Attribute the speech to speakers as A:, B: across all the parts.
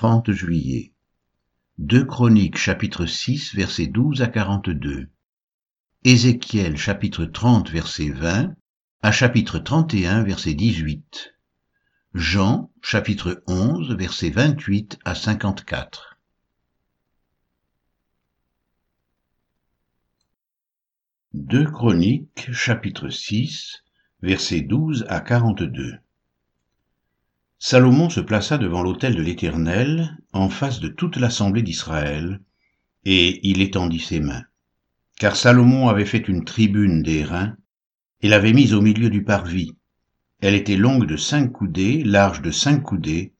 A: 30 juillet. 2 Chroniques chapitre 6 versets 12 à 42. Ézéchiel chapitre 30 verset 20 à chapitre 31 verset 18. Jean chapitre 11 verset 28 à 54. Deux Chroniques chapitre 6 versets 12 à 42. Salomon se plaça devant l'autel de l'Éternel, en face de toute l'assemblée d'Israël, et il étendit ses mains. Car Salomon avait fait une tribune d'airain, et l'avait mise au milieu du parvis. Elle était longue de cinq coudées, large de cinq coudées,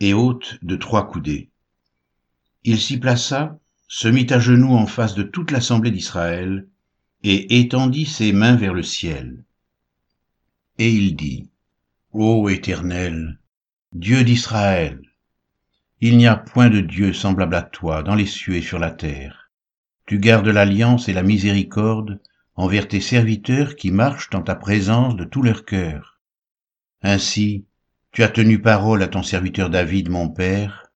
A: et haute de trois coudées. Il s'y plaça, se mit à genoux en face de toute l'assemblée d'Israël, et étendit ses mains vers le ciel. Et il dit, Ô Éternel, Dieu d'Israël, il n'y a point de Dieu semblable à toi dans les cieux et sur la terre. Tu gardes l'alliance et la miséricorde envers tes serviteurs qui marchent dans ta présence de tout leur cœur. Ainsi, tu as tenu parole à ton serviteur David, mon père,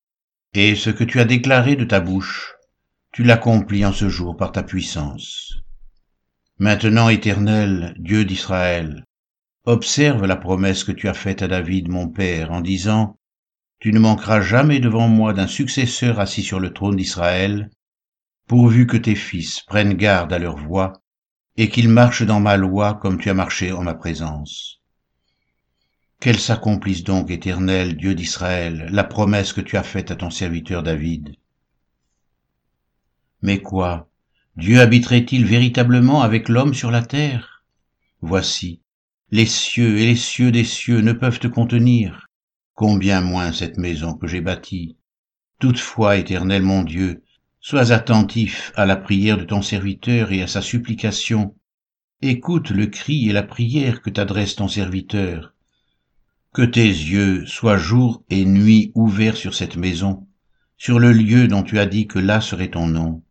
A: et ce que tu as déclaré de ta bouche, tu l'accomplis en ce jour par ta puissance. Maintenant, Éternel, Dieu d'Israël, Observe la promesse que tu as faite à David, mon père, en disant, Tu ne manqueras jamais devant moi d'un successeur assis sur le trône d'Israël, pourvu que tes fils prennent garde à leur voix, et qu'ils marchent dans ma loi comme tu as marché en ma présence. Qu'elle s'accomplisse donc, éternel Dieu d'Israël, la promesse que tu as faite à ton serviteur David. Mais quoi? Dieu habiterait-il véritablement avec l'homme sur la terre? Voici, les cieux et les cieux des cieux ne peuvent te contenir, combien moins cette maison que j'ai bâtie. Toutefois, éternel mon Dieu, sois attentif à la prière de ton serviteur et à sa supplication. Écoute le cri et la prière que t'adresse ton serviteur. Que tes yeux soient jour et nuit ouverts sur cette maison, sur le lieu dont tu as dit que là serait ton nom.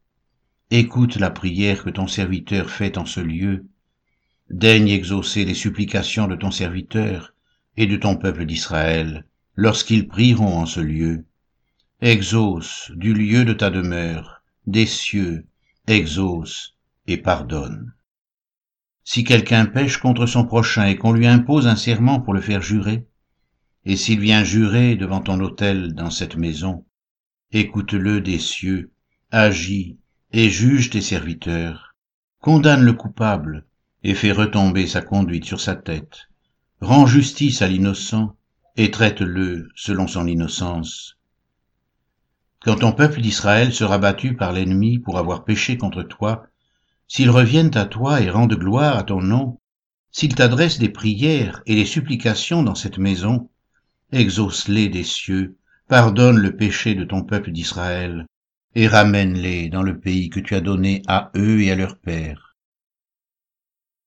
A: Écoute la prière que ton serviteur fait en ce lieu, daigne exaucer les supplications de ton serviteur et de ton peuple d'Israël, lorsqu'ils prieront en ce lieu. Exauce du lieu de ta demeure, des cieux, exauce et pardonne. Si quelqu'un pêche contre son prochain et qu'on lui impose un serment pour le faire jurer, et s'il vient jurer devant ton autel dans cette maison, écoute-le des cieux, agis et juge tes serviteurs, condamne le coupable et fait retomber sa conduite sur sa tête. Rends justice à l'innocent et traite-le selon son innocence. Quand ton peuple d'Israël sera battu par l'ennemi pour avoir péché contre toi, s'ils reviennent à toi et rendent gloire à ton nom, s'ils t'adressent des prières et des supplications dans cette maison, exauce-les des cieux, pardonne le péché de ton peuple d'Israël, et ramène-les dans le pays que tu as donné à eux et à leurs pères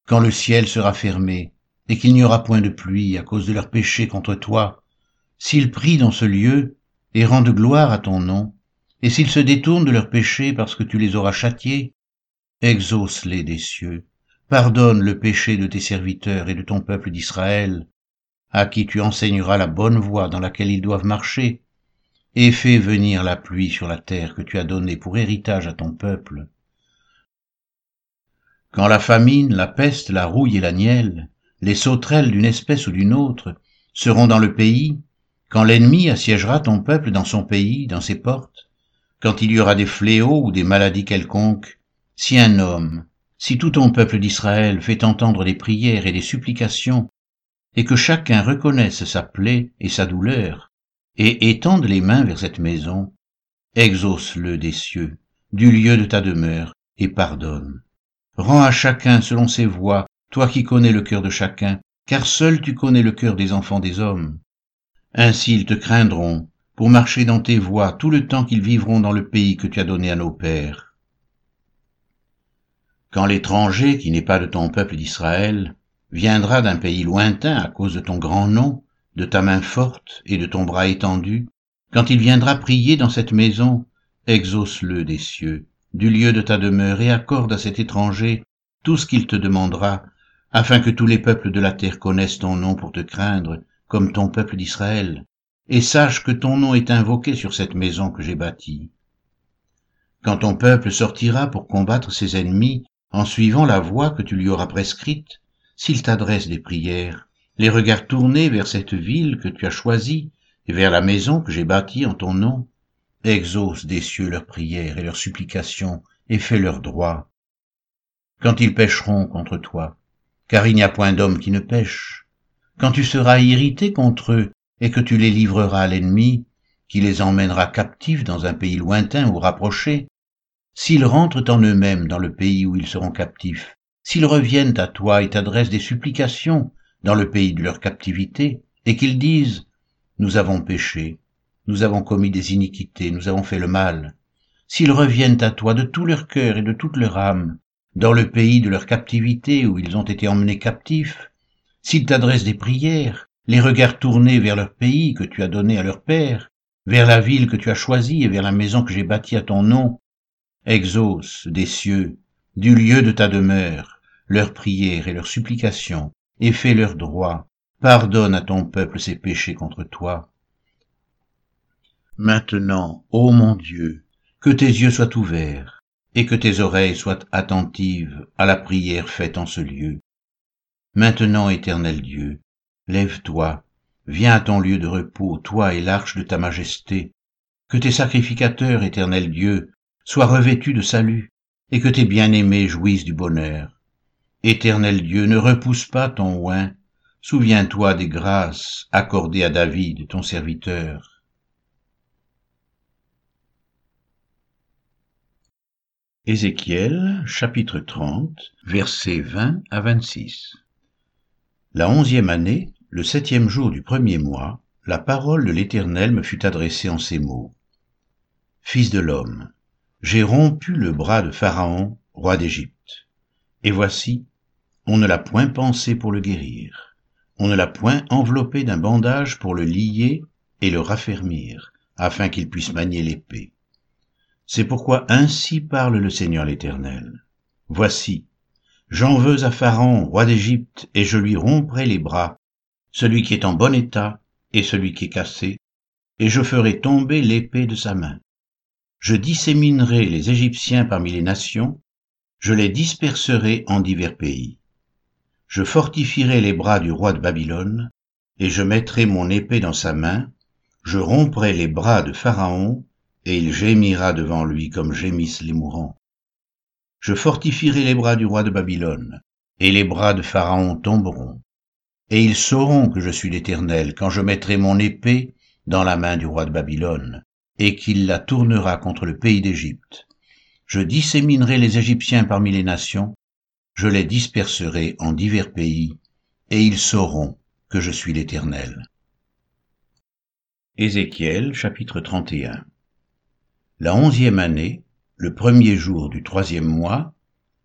A: quand le ciel sera fermé, et qu'il n'y aura point de pluie à cause de leur péché contre toi, s'ils prient dans ce lieu, et rendent gloire à ton nom, et s'ils se détournent de leurs péchés parce que tu les auras châtiés, exauce-les des cieux, pardonne le péché de tes serviteurs et de ton peuple d'Israël, à qui tu enseigneras la bonne voie dans laquelle ils doivent marcher, et fais venir la pluie sur la terre que tu as donnée pour héritage à ton peuple, quand la famine, la peste, la rouille et la nielle, les sauterelles d'une espèce ou d'une autre, seront dans le pays, quand l'ennemi assiégera ton peuple dans son pays, dans ses portes, quand il y aura des fléaux ou des maladies quelconques, si un homme, si tout ton peuple d'Israël fait entendre des prières et des supplications, et que chacun reconnaisse sa plaie et sa douleur, et étende les mains vers cette maison, exauce-le des cieux, du lieu de ta demeure, et pardonne. Rends à chacun selon ses voies, toi qui connais le cœur de chacun, car seul tu connais le cœur des enfants des hommes. Ainsi ils te craindront, pour marcher dans tes voies tout le temps qu'ils vivront dans le pays que tu as donné à nos pères. Quand l'étranger, qui n'est pas de ton peuple d'Israël, viendra d'un pays lointain à cause de ton grand nom, de ta main forte et de ton bras étendu, quand il viendra prier dans cette maison, exauce-le des cieux, du lieu de ta demeure et accorde à cet étranger tout ce qu'il te demandera, afin que tous les peuples de la terre connaissent ton nom pour te craindre, comme ton peuple d'Israël, et sache que ton nom est invoqué sur cette maison que j'ai bâtie. Quand ton peuple sortira pour combattre ses ennemis en suivant la voie que tu lui auras prescrite, s'il t'adresse des prières, les regards tournés vers cette ville que tu as choisie et vers la maison que j'ai bâtie en ton nom, exauce des cieux leurs prières et leurs supplications et fais leur droit. Quand ils pécheront contre toi, car il n'y a point d'homme qui ne pêche, quand tu seras irrité contre eux et que tu les livreras à l'ennemi, qui les emmènera captifs dans un pays lointain ou rapproché, s'ils rentrent en eux-mêmes dans le pays où ils seront captifs, s'ils reviennent à toi et t'adressent des supplications dans le pays de leur captivité, et qu'ils disent, Nous avons péché, nous avons commis des iniquités, nous avons fait le mal, s'ils reviennent à toi de tout leur cœur et de toute leur âme, dans le pays de leur captivité où ils ont été emmenés captifs, s'ils t'adressent des prières, les regards tournés vers leur pays que tu as donné à leur père, vers la ville que tu as choisie et vers la maison que j'ai bâtie à ton nom, exauce des cieux, du lieu de ta demeure, leurs prières et leurs supplications, et fais leurs droits, pardonne à ton peuple ses péchés contre toi. Maintenant, ô mon Dieu, que tes yeux soient ouverts, et que tes oreilles soient attentives à la prière faite en ce lieu. Maintenant, éternel Dieu, lève-toi, viens à ton lieu de repos, toi et l'arche de ta majesté, que tes sacrificateurs, éternel Dieu, sois revêtu de salut, et que tes bien-aimés jouissent du bonheur. Éternel Dieu, ne repousse pas ton oin, souviens-toi des grâces accordées à David, ton serviteur. Ézéchiel, chapitre 30, versets 20 à 26. La onzième année, le septième jour du premier mois, la parole de l'Éternel me fut adressée en ces mots. Fils de l'homme, j'ai rompu le bras de Pharaon, roi d'Égypte. Et voici, on ne l'a point pensé pour le guérir. On ne l'a point enveloppé d'un bandage pour le lier et le raffermir, afin qu'il puisse manier l'épée. C'est pourquoi ainsi parle le Seigneur l'Éternel. Voici, j'en veux à Pharaon, roi d'Égypte, et je lui romprai les bras, celui qui est en bon état et celui qui est cassé, et je ferai tomber l'épée de sa main je disséminerai les Égyptiens parmi les nations, je les disperserai en divers pays. Je fortifierai les bras du roi de Babylone, et je mettrai mon épée dans sa main, je romprai les bras de Pharaon, et il gémira devant lui comme gémissent les mourants. Je fortifierai les bras du roi de Babylone, et les bras de Pharaon tomberont. Et ils sauront que je suis l'Éternel quand je mettrai mon épée dans la main du roi de Babylone, et qu'il la tournera contre le pays d'Égypte. Je disséminerai les Égyptiens parmi les nations, je les disperserai en divers pays, et ils sauront que je suis l'Éternel. Ézéchiel chapitre 31 La onzième année, le premier jour du troisième mois,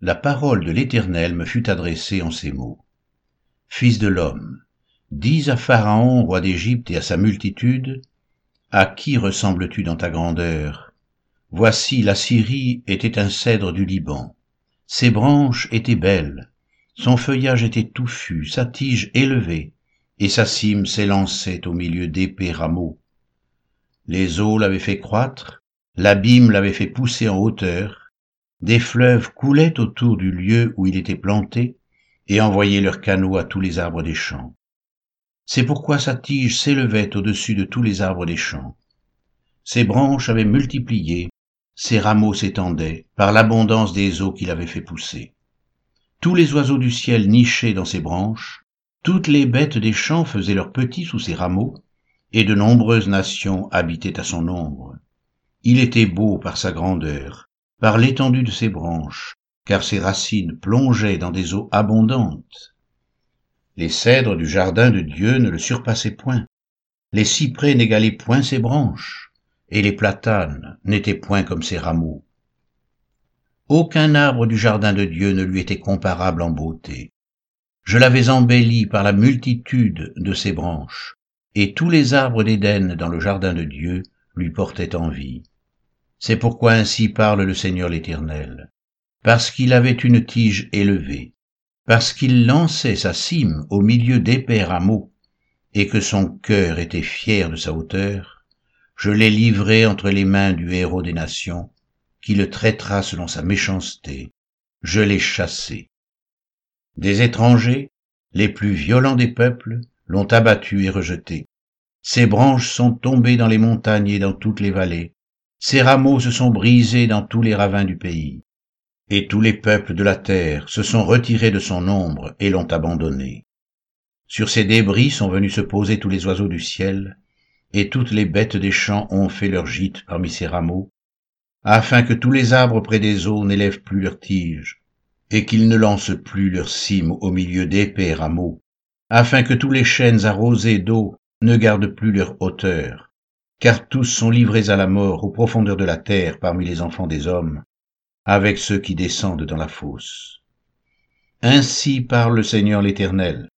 A: la parole de l'Éternel me fut adressée en ces mots. Fils de l'homme, dis à Pharaon, roi d'Égypte, et à sa multitude, à qui ressembles-tu dans ta grandeur? Voici la Syrie était un cèdre du Liban. Ses branches étaient belles, son feuillage était touffu, sa tige élevée, et sa cime s'élançait au milieu d'épais rameaux. Les eaux l'avaient fait croître, l'abîme l'avait fait pousser en hauteur, des fleuves coulaient autour du lieu où il était planté, et envoyaient leurs canaux à tous les arbres des champs. C'est pourquoi sa tige s'élevait au-dessus de tous les arbres des champs. Ses branches avaient multiplié, ses rameaux s'étendaient par l'abondance des eaux qu'il avait fait pousser. Tous les oiseaux du ciel nichaient dans ses branches, toutes les bêtes des champs faisaient leurs petits sous ses rameaux, et de nombreuses nations habitaient à son ombre. Il était beau par sa grandeur, par l'étendue de ses branches, car ses racines plongeaient dans des eaux abondantes. Les cèdres du jardin de Dieu ne le surpassaient point. Les cyprès n'égalaient point ses branches, et les platanes n'étaient point comme ses rameaux. Aucun arbre du jardin de Dieu ne lui était comparable en beauté. Je l'avais embelli par la multitude de ses branches, et tous les arbres d'Éden dans le jardin de Dieu lui portaient envie. C'est pourquoi ainsi parle le Seigneur l'Éternel, parce qu'il avait une tige élevée, parce qu'il lançait sa cime au milieu d'épais rameaux, et que son cœur était fier de sa hauteur, je l'ai livré entre les mains du héros des nations, qui le traitera selon sa méchanceté. Je l'ai chassé. Des étrangers, les plus violents des peuples, l'ont abattu et rejeté. Ses branches sont tombées dans les montagnes et dans toutes les vallées. Ses rameaux se sont brisés dans tous les ravins du pays. Et tous les peuples de la terre se sont retirés de son ombre et l'ont abandonné. Sur ses débris sont venus se poser tous les oiseaux du ciel, et toutes les bêtes des champs ont fait leur gîte parmi ses rameaux, afin que tous les arbres près des eaux n'élèvent plus leurs tiges, et qu'ils ne lancent plus leurs cimes au milieu d'épais rameaux, afin que tous les chênes arrosés d'eau ne gardent plus leur hauteur, car tous sont livrés à la mort aux profondeurs de la terre parmi les enfants des hommes, avec ceux qui descendent dans la fosse. Ainsi parle le Seigneur l'Éternel.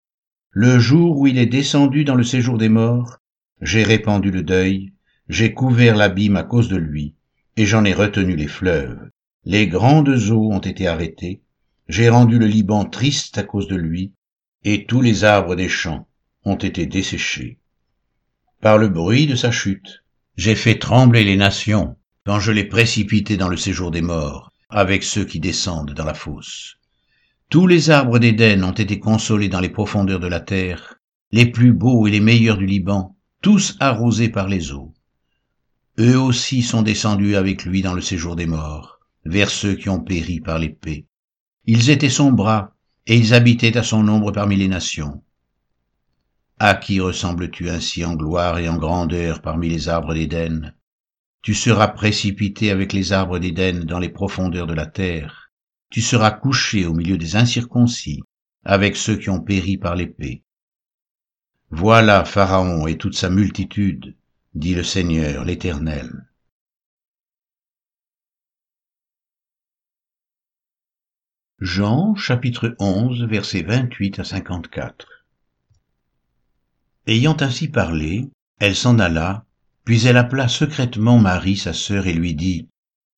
A: Le jour où il est descendu dans le séjour des morts, j'ai répandu le deuil, j'ai couvert l'abîme à cause de lui, et j'en ai retenu les fleuves. Les grandes eaux ont été arrêtées, j'ai rendu le Liban triste à cause de lui, et tous les arbres des champs ont été desséchés par le bruit de sa chute. J'ai fait trembler les nations quand je l'ai précipité dans le séjour des morts, avec ceux qui descendent dans la fosse. Tous les arbres d'Éden ont été consolés dans les profondeurs de la terre, les plus beaux et les meilleurs du Liban, tous arrosés par les eaux. Eux aussi sont descendus avec lui dans le séjour des morts, vers ceux qui ont péri par l'épée. Ils étaient son bras, et ils habitaient à son ombre parmi les nations. À qui ressembles-tu ainsi en gloire et en grandeur parmi les arbres d'Éden? Tu seras précipité avec les arbres d'Éden dans les profondeurs de la terre. Tu seras couché au milieu des incirconcis, avec ceux qui ont péri par l'épée. Voilà Pharaon et toute sa multitude, dit le Seigneur l'Éternel. Jean chapitre 11 versets 28 à 54 Ayant ainsi parlé, elle s'en alla, puis elle appela secrètement Marie, sa sœur, et lui dit,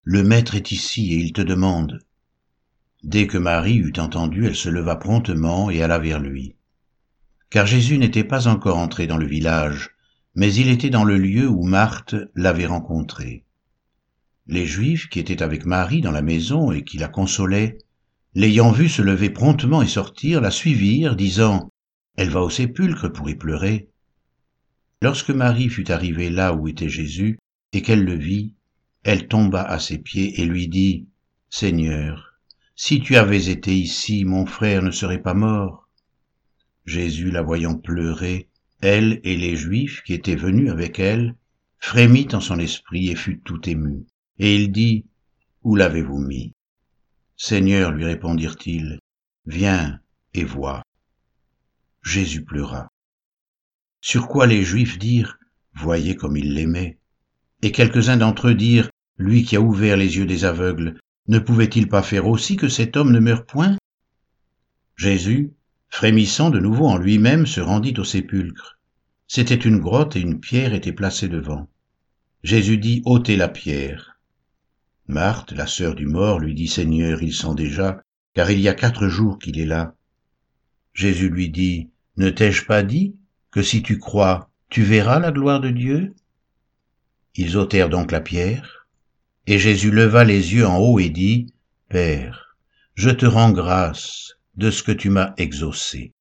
A: Le Maître est ici, et il te demande. Dès que Marie eut entendu, elle se leva promptement et alla vers lui. Car Jésus n'était pas encore entré dans le village, mais il était dans le lieu où Marthe l'avait rencontré. Les Juifs qui étaient avec Marie dans la maison et qui la consolaient, l'ayant vue se lever promptement et sortir, la suivirent, disant, elle va au sépulcre pour y pleurer. Lorsque Marie fut arrivée là où était Jésus, et qu'elle le vit, elle tomba à ses pieds et lui dit, Seigneur, si tu avais été ici, mon frère ne serait pas mort. Jésus, la voyant pleurer, elle et les Juifs qui étaient venus avec elle, frémit en son esprit et fut tout ému. Et il dit, Où l'avez-vous mis? Seigneur, lui répondirent-ils, viens et vois. Jésus pleura. Sur quoi les Juifs dirent, Voyez comme il l'aimait. Et quelques-uns d'entre eux dirent, Lui qui a ouvert les yeux des aveugles, ne pouvait-il pas faire aussi que cet homme ne meure point? Jésus, frémissant de nouveau en lui-même, se rendit au sépulcre. C'était une grotte et une pierre était placée devant. Jésus dit, ôtez la pierre. Marthe, la sœur du mort, lui dit, Seigneur, il sent déjà, car il y a quatre jours qu'il est là. Jésus lui dit, ne t'ai-je pas dit que si tu crois, tu verras la gloire de Dieu? Ils ôtèrent donc la pierre, et Jésus leva les yeux en haut et dit, Père, je te rends grâce de ce que tu m'as exaucé.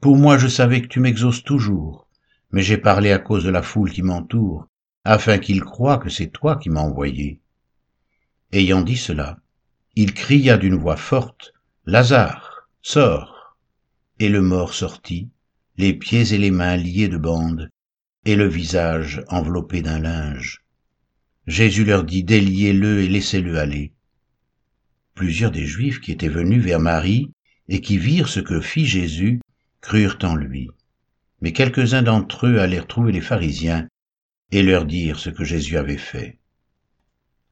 A: Pour moi je savais que tu m'exauces toujours, mais j'ai parlé à cause de la foule qui m'entoure, afin qu'ils croient que c'est toi qui m'as envoyé. Ayant dit cela, il cria d'une voix forte, Lazare, sors et le mort sortit, les pieds et les mains liés de bandes, et le visage enveloppé d'un linge. Jésus leur dit, déliez-le et laissez-le aller. Plusieurs des Juifs qui étaient venus vers Marie et qui virent ce que fit Jésus crurent en lui. Mais quelques-uns d'entre eux allèrent trouver les pharisiens et leur dirent ce que Jésus avait fait.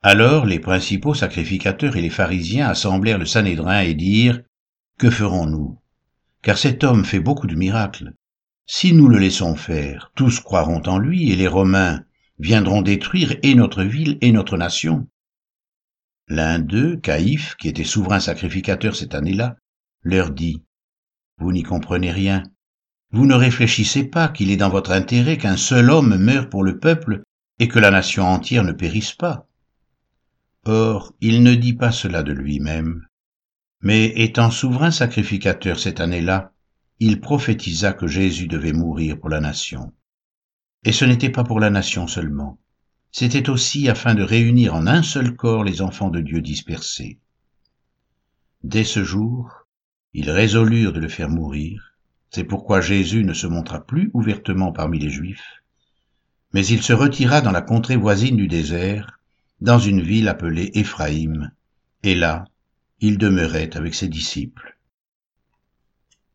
A: Alors les principaux sacrificateurs et les pharisiens assemblèrent le Sanhédrin et dirent, Que ferons-nous? Car cet homme fait beaucoup de miracles. Si nous le laissons faire, tous croiront en lui, et les Romains viendront détruire et notre ville et notre nation. L'un d'eux, Caïphe, qui était souverain sacrificateur cette année-là, leur dit, Vous n'y comprenez rien, vous ne réfléchissez pas qu'il est dans votre intérêt qu'un seul homme meure pour le peuple et que la nation entière ne périsse pas. Or, il ne dit pas cela de lui-même, mais étant souverain sacrificateur cette année-là, il prophétisa que Jésus devait mourir pour la nation. Et ce n'était pas pour la nation seulement, c'était aussi afin de réunir en un seul corps les enfants de Dieu dispersés. Dès ce jour, ils résolurent de le faire mourir, c'est pourquoi Jésus ne se montra plus ouvertement parmi les Juifs, mais il se retira dans la contrée voisine du désert, dans une ville appelée Éphraïm, et là, il demeurait avec ses disciples.